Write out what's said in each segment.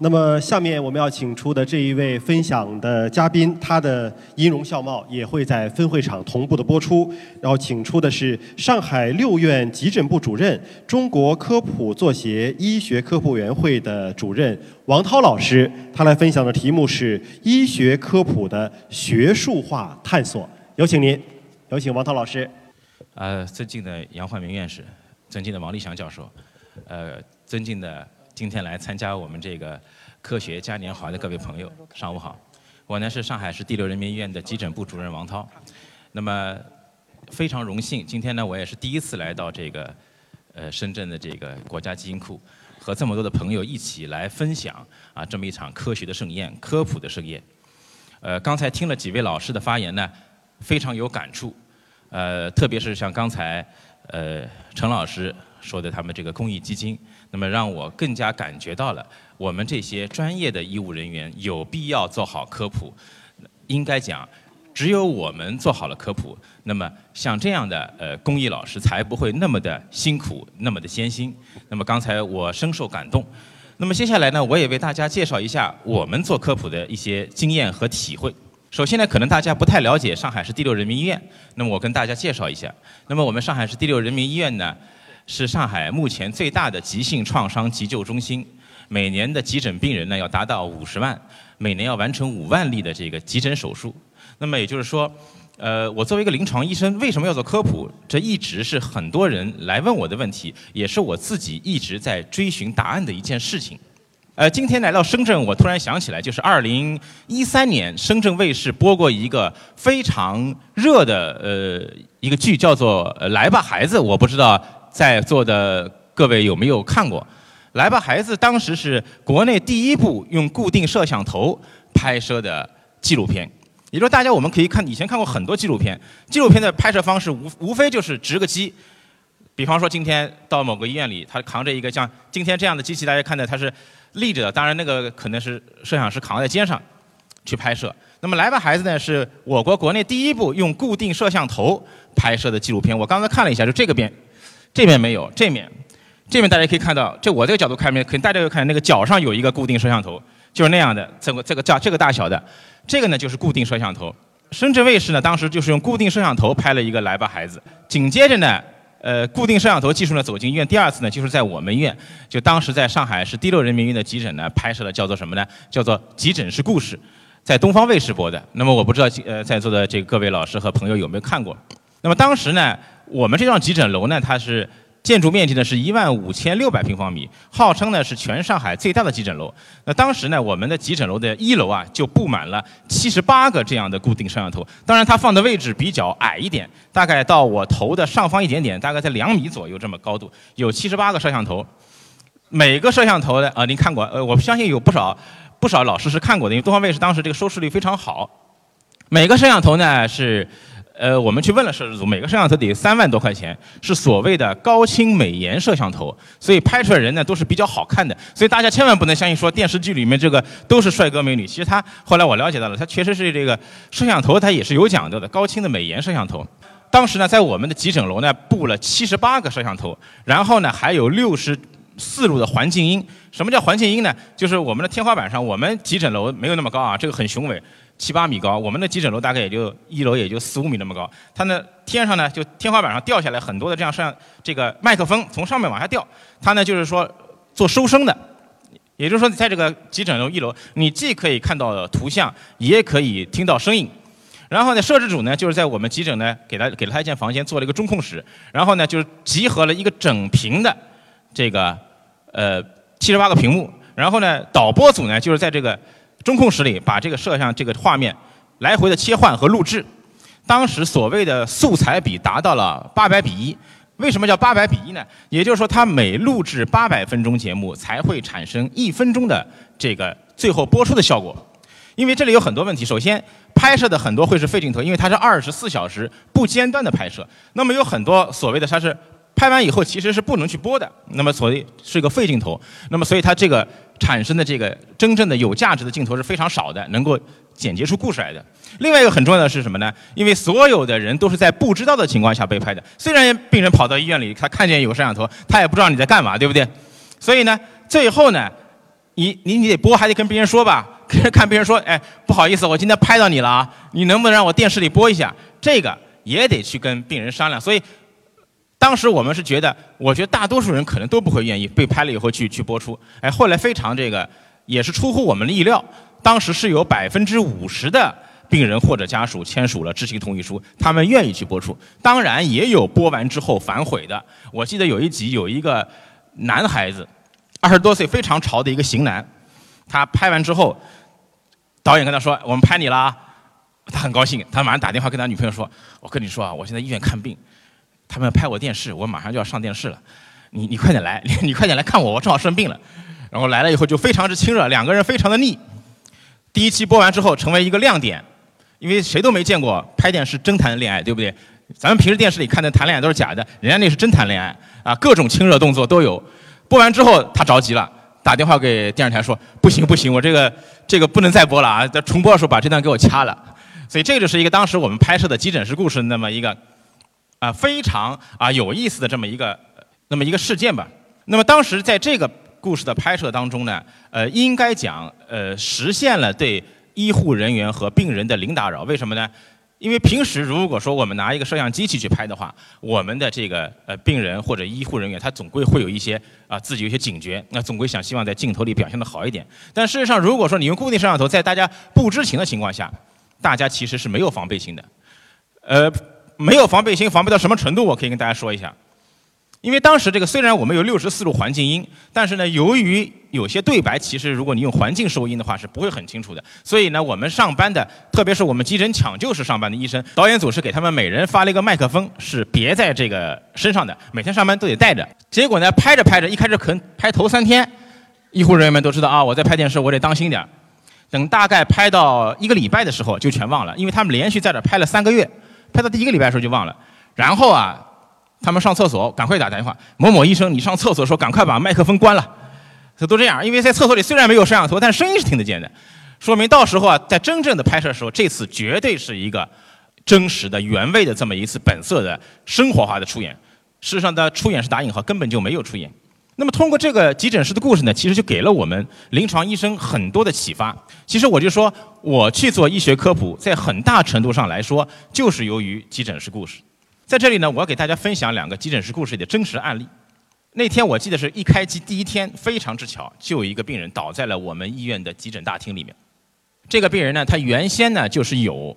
那么，下面我们要请出的这一位分享的嘉宾，他的音容笑貌也会在分会场同步的播出。然后，请出的是上海六院急诊部主任、中国科普作协医学科普委员会的主任王涛老师，他来分享的题目是医学科普的学术化探索。有请您，有请王涛老师。呃，尊敬的杨焕明院士，尊敬的王立祥教授，呃，尊敬的。今天来参加我们这个科学嘉年华的各位朋友，上午好。我呢是上海市第六人民医院的急诊部主任王涛。那么非常荣幸，今天呢我也是第一次来到这个呃深圳的这个国家基因库，和这么多的朋友一起来分享啊这么一场科学的盛宴、科普的盛宴。呃，刚才听了几位老师的发言呢，非常有感触。呃，特别是像刚才呃陈老师说的他们这个公益基金。那么让我更加感觉到了，我们这些专业的医务人员有必要做好科普。应该讲，只有我们做好了科普，那么像这样的呃公益老师才不会那么的辛苦，那么的艰辛。那么刚才我深受感动。那么接下来呢，我也为大家介绍一下我们做科普的一些经验和体会。首先呢，可能大家不太了解上海市第六人民医院，那么我跟大家介绍一下。那么我们上海市第六人民医院呢？是上海目前最大的急性创伤急救中心，每年的急诊病人呢要达到五十万，每年要完成五万例的这个急诊手术。那么也就是说，呃，我作为一个临床医生，为什么要做科普？这一直是很多人来问我的问题，也是我自己一直在追寻答案的一件事情。呃，今天来到深圳，我突然想起来，就是二零一三年深圳卫视播过一个非常热的呃一个剧，叫做《来吧孩子》，我不知道。在座的各位有没有看过《来吧孩子》？当时是国内第一部用固定摄像头拍摄的纪录片。也就是大家我们可以看，以前看过很多纪录片，纪录片的拍摄方式无无非就是直个机。比方说今天到某个医院里，他扛着一个像今天这样的机器，大家看的它是立着的，当然那个可能是摄像师扛在肩上去拍摄。那么《来吧孩子》呢，是我国国内第一部用固定摄像头拍摄的纪录片。我刚才看了一下，就这个边。这面没有，这面，这面大家可以看到，就我这个角度看面，可能大家又看那个角上有一个固定摄像头，就是那样的，这个这个叫这个大小的，这个呢就是固定摄像头。深圳卫视呢当时就是用固定摄像头拍了一个来吧孩子，紧接着呢，呃，固定摄像头技术呢走进医院，第二次呢就是在我们医院，就当时在上海市第六人民医院的急诊呢拍摄了叫做什么呢？叫做急诊室故事，在东方卫视播的。那么我不知道呃在座的这个各位老师和朋友有没有看过？那么当时呢？我们这幢急诊楼呢，它是建筑面积呢是一万五千六百平方米，号称呢是全上海最大的急诊楼。那当时呢，我们的急诊楼的一楼啊就布满了七十八个这样的固定摄像头。当然，它放的位置比较矮一点，大概到我头的上方一点点，大概在两米左右这么高度，有七十八个摄像头。每个摄像头呢，啊，您看过？呃，我相信有不少不少老师是看过的，因为东方卫视当时这个收视率非常好。每个摄像头呢是。呃，我们去问了摄制组，每个摄像头得三万多块钱，是所谓的高清美颜摄像头，所以拍出来人呢都是比较好看的，所以大家千万不能相信说电视剧里面这个都是帅哥美女，其实他后来我了解到了，他确实是这个摄像头，它也是有讲究的，高清的美颜摄像头。当时呢，在我们的急诊楼呢布了七十八个摄像头，然后呢还有六十四路的环境音。什么叫环境音呢？就是我们的天花板上，我们急诊楼没有那么高啊，这个很雄伟。七八米高，我们的急诊楼大概也就一楼也就四五米那么高。它呢，天上呢就天花板上掉下来很多的这样摄像这个麦克风从上面往下掉，它呢就是说做收声的，也就是说在这个急诊楼一楼，你既可以看到图像，也可以听到声音。然后呢，摄制组呢就是在我们急诊呢给他给了他一间房间做了一个中控室，然后呢就是集合了一个整屏的这个呃七十八个屏幕，然后呢导播组呢就是在这个。中控室里把这个摄像这个画面来回的切换和录制，当时所谓的素材比达到了八百比一。为什么叫八百比一呢？也就是说，它每录制八百分钟节目才会产生一分钟的这个最后播出的效果。因为这里有很多问题，首先拍摄的很多会是废镜头，因为它是二十四小时不间断的拍摄。那么有很多所谓的它是。拍完以后其实是不能去播的，那么所以是一个废镜头，那么所以它这个产生的这个真正的有价值的镜头是非常少的，能够剪接出故事来的。另外一个很重要的是什么呢？因为所有的人都是在不知道的情况下被拍的，虽然病人跑到医院里，他看见有摄像头，他也不知道你在干嘛，对不对？所以呢，最后呢，你你你得播，还得跟病人说吧，跟看病人说，哎，不好意思，我今天拍到你了啊，你能不能让我电视里播一下？这个也得去跟病人商量。所以当时我们是觉得，我觉得大多数人可能都不会愿意被拍了以后去去播出。哎，后来非常这个也是出乎我们的意料，当时是有百分之五十的。病人或者家属签署了知情同意书，他们愿意去播出。当然也有播完之后反悔的。我记得有一集有一个男孩子，二十多岁，非常潮的一个型男。他拍完之后，导演跟他说：“我们拍你了。”他很高兴，他马上打电话跟他女朋友说：“我跟你说啊，我现在医院看病，他们拍我电视，我马上就要上电视了。你你快点来，你快点来看我，我正好生病了。”然后来了以后就非常之亲热，两个人非常的腻。第一期播完之后，成为一个亮点。因为谁都没见过拍电视真谈恋爱，对不对？咱们平时电视里看的谈恋爱都是假的，人家那是真谈恋爱啊，各种亲热动作都有。播完之后，他着急了，打电话给电视台说：“不行不行，我这个这个不能再播了啊！在重播的时候把这段给我掐了。”所以这就是一个当时我们拍摄的急诊室故事那么一个啊非常啊有意思的这么一个那么一个事件吧。那么当时在这个故事的拍摄当中呢，呃，应该讲呃实现了对。医护人员和病人的零打扰，为什么呢？因为平时如果说我们拿一个摄像机器去拍的话，我们的这个呃病人或者医护人员，他总归会有一些啊自己有些警觉，那总归想希望在镜头里表现的好一点。但事实上，如果说你用固定摄像头，在大家不知情的情况下，大家其实是没有防备心的。呃，没有防备心，防备到什么程度？我可以跟大家说一下。因为当时这个虽然我们有六十四路环境音，但是呢，由于有些对白，其实如果你用环境收音的话是不会很清楚的。所以呢，我们上班的，特别是我们急诊抢救室上班的医生，导演组是给他们每人发了一个麦克风，是别在这个身上的，每天上班都得带着。结果呢，拍着拍着，一开始可能拍头三天，医护人员们都知道啊，我在拍电视，我得当心点等大概拍到一个礼拜的时候，就全忘了，因为他们连续在这拍了三个月，拍到第一个礼拜的时候就忘了。然后啊。他们上厕所，赶快打电话。某某医生，你上厕所的时候赶快把麦克风关了。这都这样，因为在厕所里虽然没有摄像头，但声音是听得见的，说明到时候啊，在真正的拍摄的时候，这次绝对是一个真实的、原味的这么一次本色的生活化的出演。事实上，的出演是打引号，根本就没有出演。那么，通过这个急诊室的故事呢，其实就给了我们临床医生很多的启发。其实我就说，我去做医学科普，在很大程度上来说，就是由于急诊室故事。在这里呢，我要给大家分享两个急诊室故事里的真实案例。那天我记得是一开机第一天，非常之巧，就有一个病人倒在了我们医院的急诊大厅里面。这个病人呢，他原先呢就是有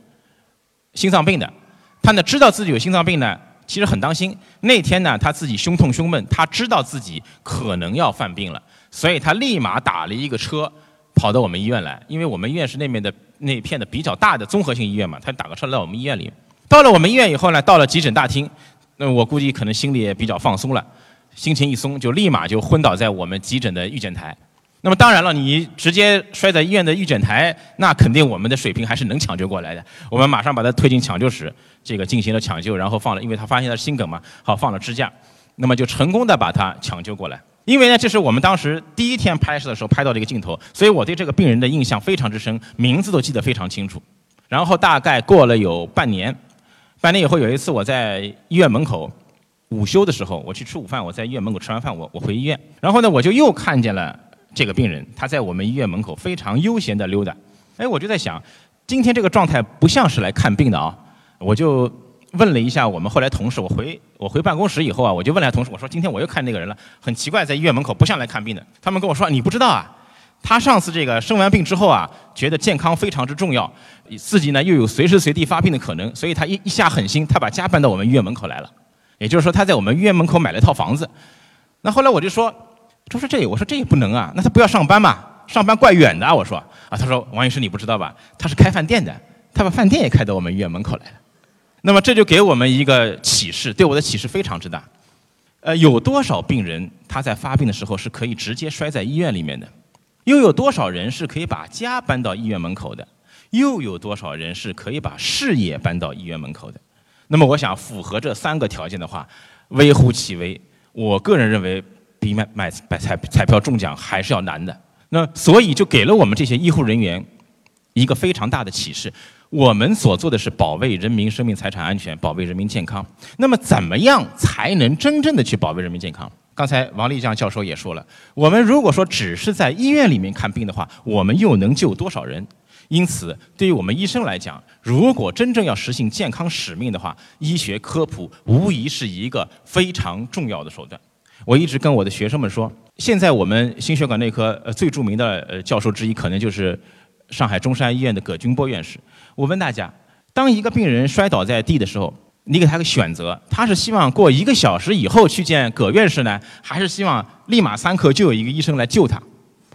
心脏病的，他呢知道自己有心脏病呢，其实很当心。那天呢，他自己胸痛胸闷，他知道自己可能要犯病了，所以他立马打了一个车跑到我们医院来，因为我们医院是那面的那片的比较大的综合性医院嘛，他打个车来我们医院里。到了我们医院以后呢，到了急诊大厅，那我估计可能心里也比较放松了，心情一松就立马就昏倒在我们急诊的预检台。那么当然了，你直接摔在医院的预检台，那肯定我们的水平还是能抢救过来的。我们马上把他推进抢救室，这个进行了抢救，然后放了，因为他发现他心梗嘛，好放了支架，那么就成功的把他抢救过来。因为呢，这是我们当时第一天拍摄的时候拍到的一个镜头，所以我对这个病人的印象非常之深，名字都记得非常清楚。然后大概过了有半年。半年以后，有一次我在医院门口午休的时候，我去吃午饭。我在医院门口吃完饭，我我回医院，然后呢，我就又看见了这个病人，他在我们医院门口非常悠闲地溜达。哎，我就在想，今天这个状态不像是来看病的啊！我就问了一下我们后来同事，我回我回办公室以后啊，我就问了同事，我说今天我又看那个人了，很奇怪，在医院门口不像来看病的。他们跟我说，你不知道啊。他上次这个生完病之后啊，觉得健康非常之重要，自己呢又有随时随地发病的可能，所以他一一下狠心，他把家搬到我们医院门口来了。也就是说，他在我们医院门口买了一套房子。那后来我就说，他说这，我说这也不能啊，那他不要上班嘛？上班怪远的，我说啊，他说王医生你不知道吧？他是开饭店的，他把饭店也开到我们医院门口来了。那么这就给我们一个启示，对我的启示非常之大。呃，有多少病人他在发病的时候是可以直接摔在医院里面的？又有多少人是可以把家搬到医院门口的？又有多少人是可以把事业搬到医院门口的？那么，我想符合这三个条件的话，微乎其微。我个人认为，比买买买彩彩票中奖还是要难的。那所以就给了我们这些医护人员一个非常大的启示：我们所做的是保卫人民生命财产安全，保卫人民健康。那么，怎么样才能真正的去保卫人民健康？刚才王立江教授也说了，我们如果说只是在医院里面看病的话，我们又能救多少人？因此，对于我们医生来讲，如果真正要实行健康使命的话，医学科普无疑是一个非常重要的手段。我一直跟我的学生们说，现在我们心血管内科呃最著名的呃教授之一，可能就是上海中山医院的葛军波院士。我问大家，当一个病人摔倒在地的时候，你给他个选择，他是希望过一个小时以后去见葛院士呢，还是希望立马三刻就有一个医生来救他？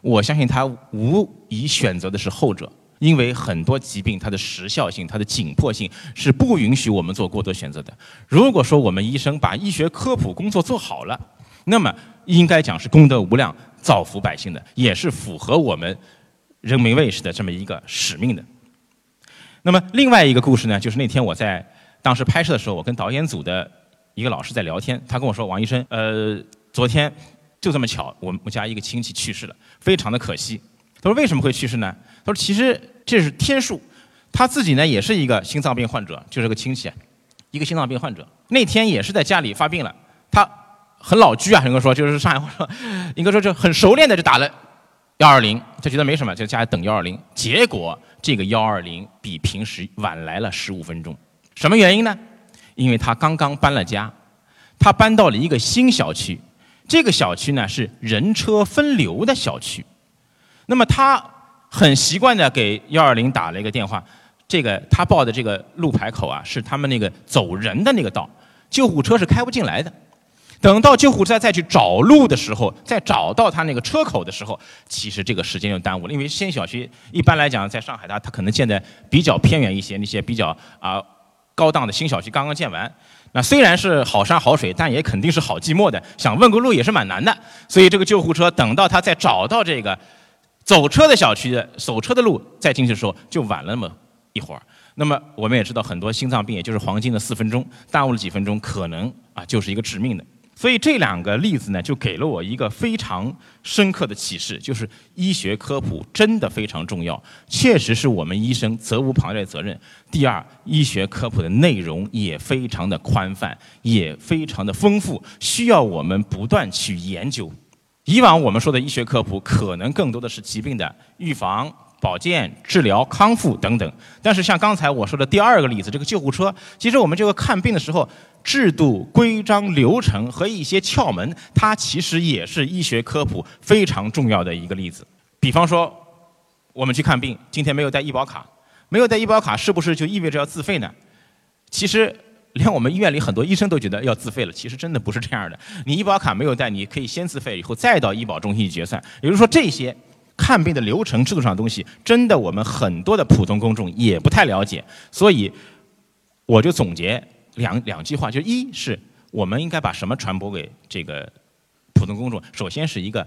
我相信他无疑选择的是后者。因为很多疾病，它的时效性、它的紧迫性是不允许我们做过多选择的。如果说我们医生把医学科普工作做好了，那么应该讲是功德无量、造福百姓的，也是符合我们人民卫士的这么一个使命的。那么另外一个故事呢，就是那天我在当时拍摄的时候，我跟导演组的一个老师在聊天，他跟我说：“王医生，呃，昨天就这么巧，我们家一个亲戚去世了，非常的可惜。”他说：“为什么会去世呢？”他说：“其实这是天数，他自己呢也是一个心脏病患者，就是个亲戚，一个心脏病患者。那天也是在家里发病了，他很老居啊，应该说就是上海话说，应该说就很熟练的就打了幺二零，就觉得没什么，就家里等幺二零。结果这个幺二零比平时晚来了十五分钟，什么原因呢？因为他刚刚搬了家，他搬到了一个新小区，这个小区呢是人车分流的小区，那么他。”很习惯的给幺二零打了一个电话，这个他报的这个路牌口啊，是他们那个走人的那个道，救护车是开不进来的。等到救护车再去找路的时候，再找到他那个车口的时候，其实这个时间就耽误了。因为新小区一般来讲，在上海它它可能建的比较偏远一些，那些比较啊高档的新小区刚刚建完，那虽然是好山好水，但也肯定是好寂寞的，想问个路也是蛮难的。所以这个救护车等到他再找到这个。走车的小区的走车的路再进去的时候就晚了那么一会儿。那么我们也知道很多心脏病也就是黄金的四分钟，耽误了几分钟，可能啊就是一个致命的。所以这两个例子呢，就给了我一个非常深刻的启示，就是医学科普真的非常重要，确实是我们医生责无旁贷的责任。第二，医学科普的内容也非常的宽泛，也非常的丰富，需要我们不断去研究。以往我们说的医学科普，可能更多的是疾病的预防、保健、治疗、康复等等。但是像刚才我说的第二个例子，这个救护车，其实我们这个看病的时候，制度、规章、流程和一些窍门，它其实也是医学科普非常重要的一个例子。比方说，我们去看病，今天没有带医保卡，没有带医保卡，是不是就意味着要自费呢？其实。连我们医院里很多医生都觉得要自费了，其实真的不是这样的。你医保卡没有带，你可以先自费，以后再到医保中心去结算。也就是说，这些看病的流程、制度上的东西，真的我们很多的普通公众也不太了解。所以，我就总结两两句话：就一是我们应该把什么传播给这个普通公众？首先是一个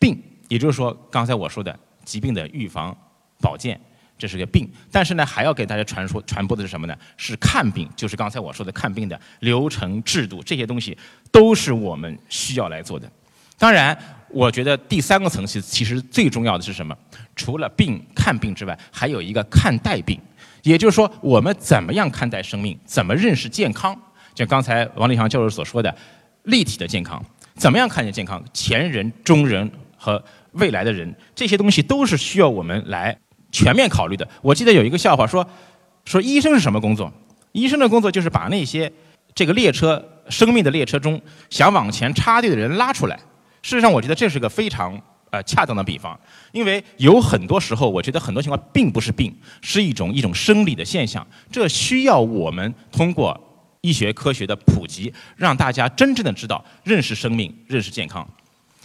病，也就是说刚才我说的疾病的预防、保健。这是个病，但是呢，还要给大家传说传播的是什么呢？是看病，就是刚才我说的看病的流程制度，这些东西都是我们需要来做的。当然，我觉得第三个层次其实最重要的是什么？除了病看病之外，还有一个看待病，也就是说，我们怎么样看待生命，怎么认识健康？就刚才王立强教授所说的立体的健康，怎么样看见健康？前人、中人和未来的人，这些东西都是需要我们来。全面考虑的。我记得有一个笑话说，说医生是什么工作？医生的工作就是把那些这个列车生命的列车中想往前插队的人拉出来。事实上，我觉得这是个非常呃恰当的比方，因为有很多时候，我觉得很多情况并不是病，是一种一种生理的现象。这需要我们通过医学科学的普及，让大家真正的知道认识生命、认识健康。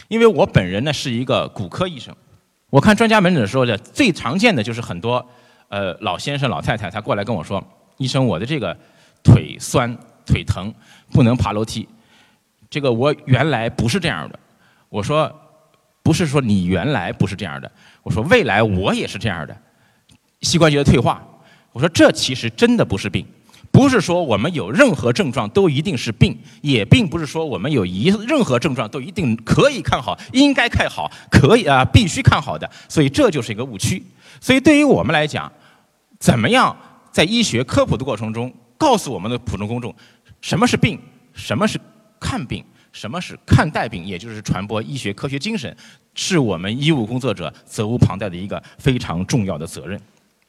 因为我本人呢是一个骨科医生。我看专家门诊的时候呢，最常见的就是很多，呃，老先生、老太太，他过来跟我说：“医生，我的这个腿酸、腿疼，不能爬楼梯。”这个我原来不是这样的。我说：“不是说你原来不是这样的，我说未来我也是这样的，膝关节的退化。”我说这其实真的不是病。不是说我们有任何症状都一定是病，也并不是说我们有一任何症状都一定可以看好、应该看好、可以啊必须看好的，所以这就是一个误区。所以对于我们来讲，怎么样在医学科普的过程中，告诉我们的普通公众什么是病，什么是看病，什么是看待病，也就是传播医学科学精神，是我们医务工作者责无旁贷的一个非常重要的责任。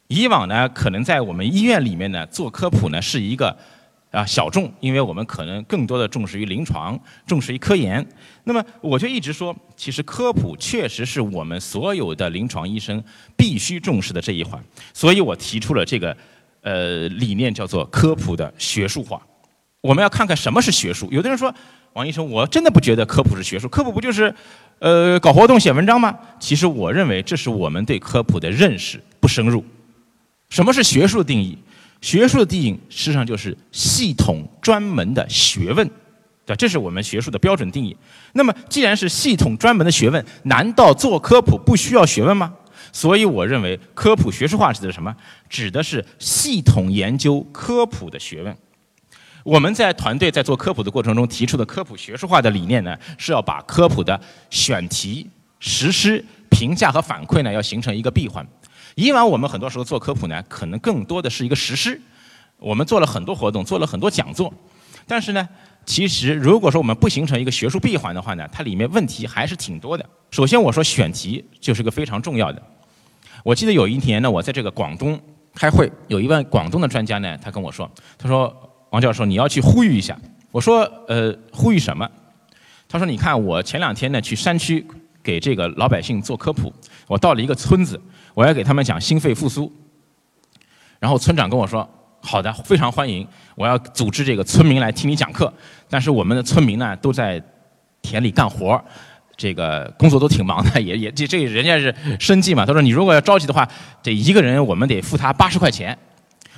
以往呢，可能在我们医院里面呢做科普呢是一个啊小众，因为我们可能更多的重视于临床，重视于科研。那么我就一直说，其实科普确实是我们所有的临床医生必须重视的这一环。所以我提出了这个呃理念，叫做科普的学术化。我们要看看什么是学术。有的人说，王医生，我真的不觉得科普是学术，科普不就是呃搞活动、写文章吗？其实我认为这是我们对科普的认识不深入。什么是学术定义？学术的定义实际上就是系统专门的学问，对这是我们学术的标准定义。那么，既然是系统专门的学问，难道做科普不需要学问吗？所以，我认为科普学术化指的是什么？指的是系统研究科普的学问。我们在团队在做科普的过程中提出的科普学术化的理念呢，是要把科普的选题、实施、评价和反馈呢，要形成一个闭环。以往我们很多时候做科普呢，可能更多的是一个实施。我们做了很多活动，做了很多讲座，但是呢，其实如果说我们不形成一个学术闭环的话呢，它里面问题还是挺多的。首先我说选题就是个非常重要的。我记得有一年呢，我在这个广东开会，有一位广东的专家呢，他跟我说，他说王教授你要去呼吁一下。我说呃呼吁什么？他说你看我前两天呢去山区给这个老百姓做科普，我到了一个村子。我要给他们讲心肺复苏，然后村长跟我说：“好的，非常欢迎。我要组织这个村民来听你讲课。但是我们的村民呢，都在田里干活，这个工作都挺忙的，也也这这人家是生计嘛。他说你如果要着急的话，这一个人我们得付他八十块钱，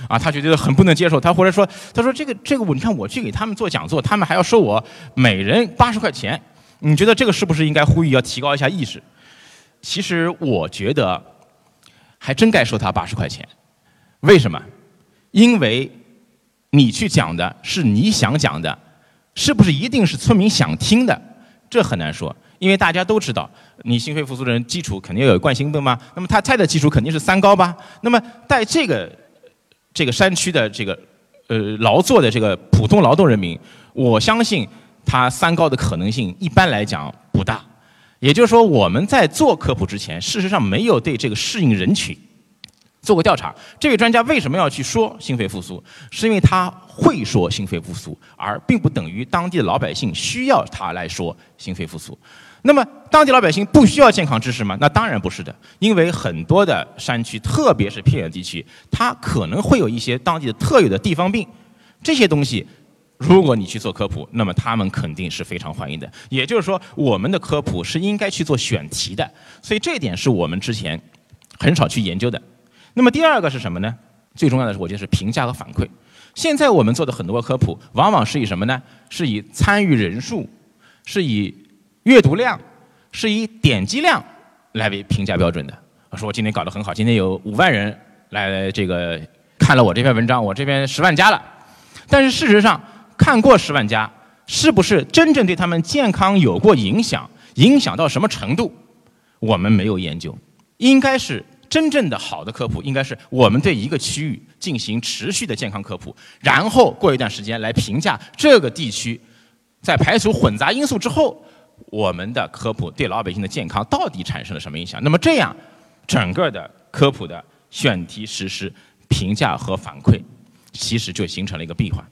啊，他觉得很不能接受。他或者说，他说这个这个我你看我去给他们做讲座，他们还要收我每人八十块钱，你觉得这个是不是应该呼吁要提高一下意识？其实我觉得。还真该收他八十块钱，为什么？因为你去讲的是你想讲的，是不是一定是村民想听的？这很难说，因为大家都知道，你心肺复苏的人基础肯定要有冠心病嘛，那么他菜的基础肯定是三高吧？那么在这个这个山区的这个呃劳作的这个普通劳动人民，我相信他三高的可能性一般来讲不大。也就是说，我们在做科普之前，事实上没有对这个适应人群做过调查。这位专家为什么要去说心肺复苏？是因为他会说心肺复苏，而并不等于当地的老百姓需要他来说心肺复苏。那么，当地老百姓不需要健康知识吗？那当然不是的，因为很多的山区，特别是偏远地区，它可能会有一些当地的特有的地方病，这些东西。如果你去做科普，那么他们肯定是非常欢迎的。也就是说，我们的科普是应该去做选题的，所以这一点是我们之前很少去研究的。那么第二个是什么呢？最重要的是，我觉得是评价和反馈。现在我们做的很多科普，往往是以什么呢？是以参与人数、是以阅读量、是以点击量来为评价标准的。我说我今天搞得很好，今天有五万人来这个看了我这篇文章，我这边十万加了。但是事实上，看过十万加，是不是真正对他们健康有过影响？影响到什么程度？我们没有研究。应该是真正的好的科普，应该是我们对一个区域进行持续的健康科普，然后过一段时间来评价这个地区，在排除混杂因素之后，我们的科普对老百姓的健康到底产生了什么影响？那么这样，整个的科普的选题实施、评价和反馈，其实就形成了一个闭环。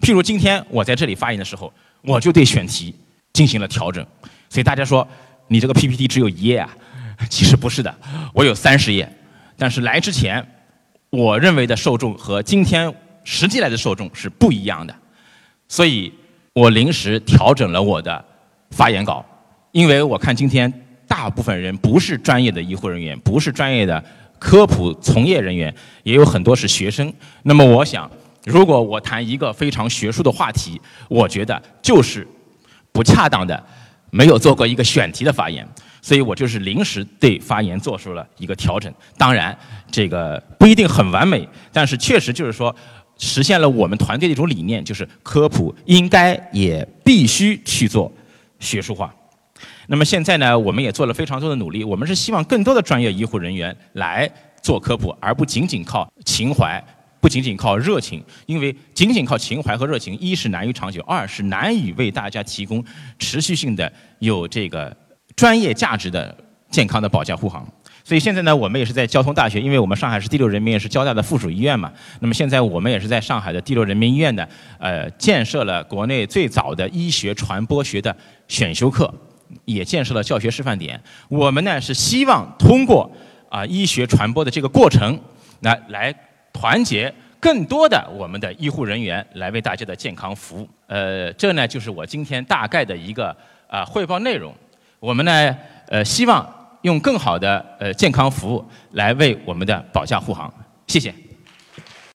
譬如今天我在这里发言的时候，我就对选题进行了调整。所以大家说你这个 PPT 只有一页啊？其实不是的，我有三十页。但是来之前，我认为的受众和今天实际来的受众是不一样的，所以我临时调整了我的发言稿。因为我看今天大部分人不是专业的医护人员，不是专业的科普从业人员，也有很多是学生。那么我想。如果我谈一个非常学术的话题，我觉得就是不恰当的，没有做过一个选题的发言，所以我就是临时对发言做出了一个调整。当然，这个不一定很完美，但是确实就是说实现了我们团队的一种理念，就是科普应该也必须去做学术化。那么现在呢，我们也做了非常多的努力，我们是希望更多的专业医护人员来做科普，而不仅仅靠情怀。不仅仅靠热情，因为仅仅靠情怀和热情，一是难于长久，二是难以为大家提供持续性的有这个专业价值的健康的保驾护航。所以现在呢，我们也是在交通大学，因为我们上海市第六人民医院是交大的附属医院嘛。那么现在我们也是在上海的第六人民医院呢，呃，建设了国内最早的医学传播学的选修课，也建设了教学示范点。我们呢是希望通过啊医学传播的这个过程，那来。团结更多的我们的医护人员来为大家的健康服务。呃，这呢就是我今天大概的一个啊汇报内容。我们呢呃希望用更好的呃健康服务来为我们的保驾护航。谢谢。